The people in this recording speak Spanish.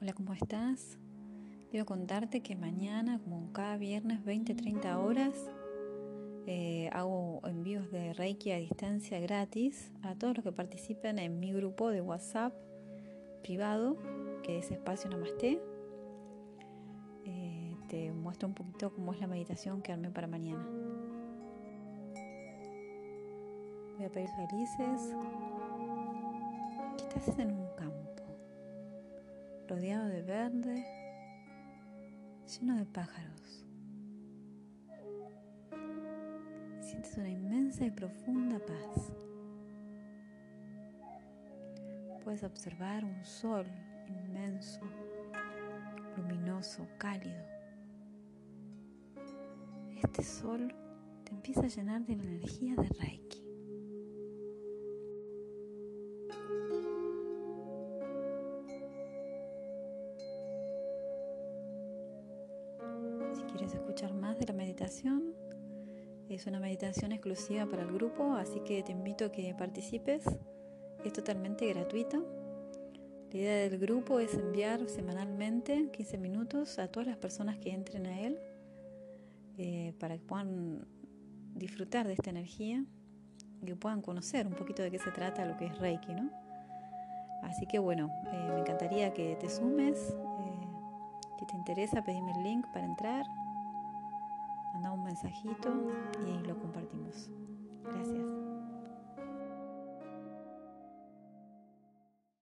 Hola, ¿cómo estás? Quiero contarte que mañana, como cada viernes, 20-30 horas, eh, hago envíos de Reiki a distancia gratis a todos los que participen en mi grupo de WhatsApp privado, que es Espacio Namaste. Eh, te muestro un poquito cómo es la meditación que armé para mañana. Voy a pedir felices que estás en un campo rodeado de verde, lleno de pájaros. Sientes una inmensa y profunda paz. Puedes observar un sol inmenso, luminoso, cálido. Este sol te empieza a llenar de la energía de Reiki. Quieres escuchar más de la meditación, es una meditación exclusiva para el grupo, así que te invito a que participes. Es totalmente gratuito. La idea del grupo es enviar semanalmente 15 minutos a todas las personas que entren a él eh, para que puedan disfrutar de esta energía y que puedan conocer un poquito de qué se trata lo que es Reiki, ¿no? Así que bueno, eh, me encantaría que te sumes. Eh, si te interesa, pedime el link para entrar manda un mensajito y lo compartimos. Gracias.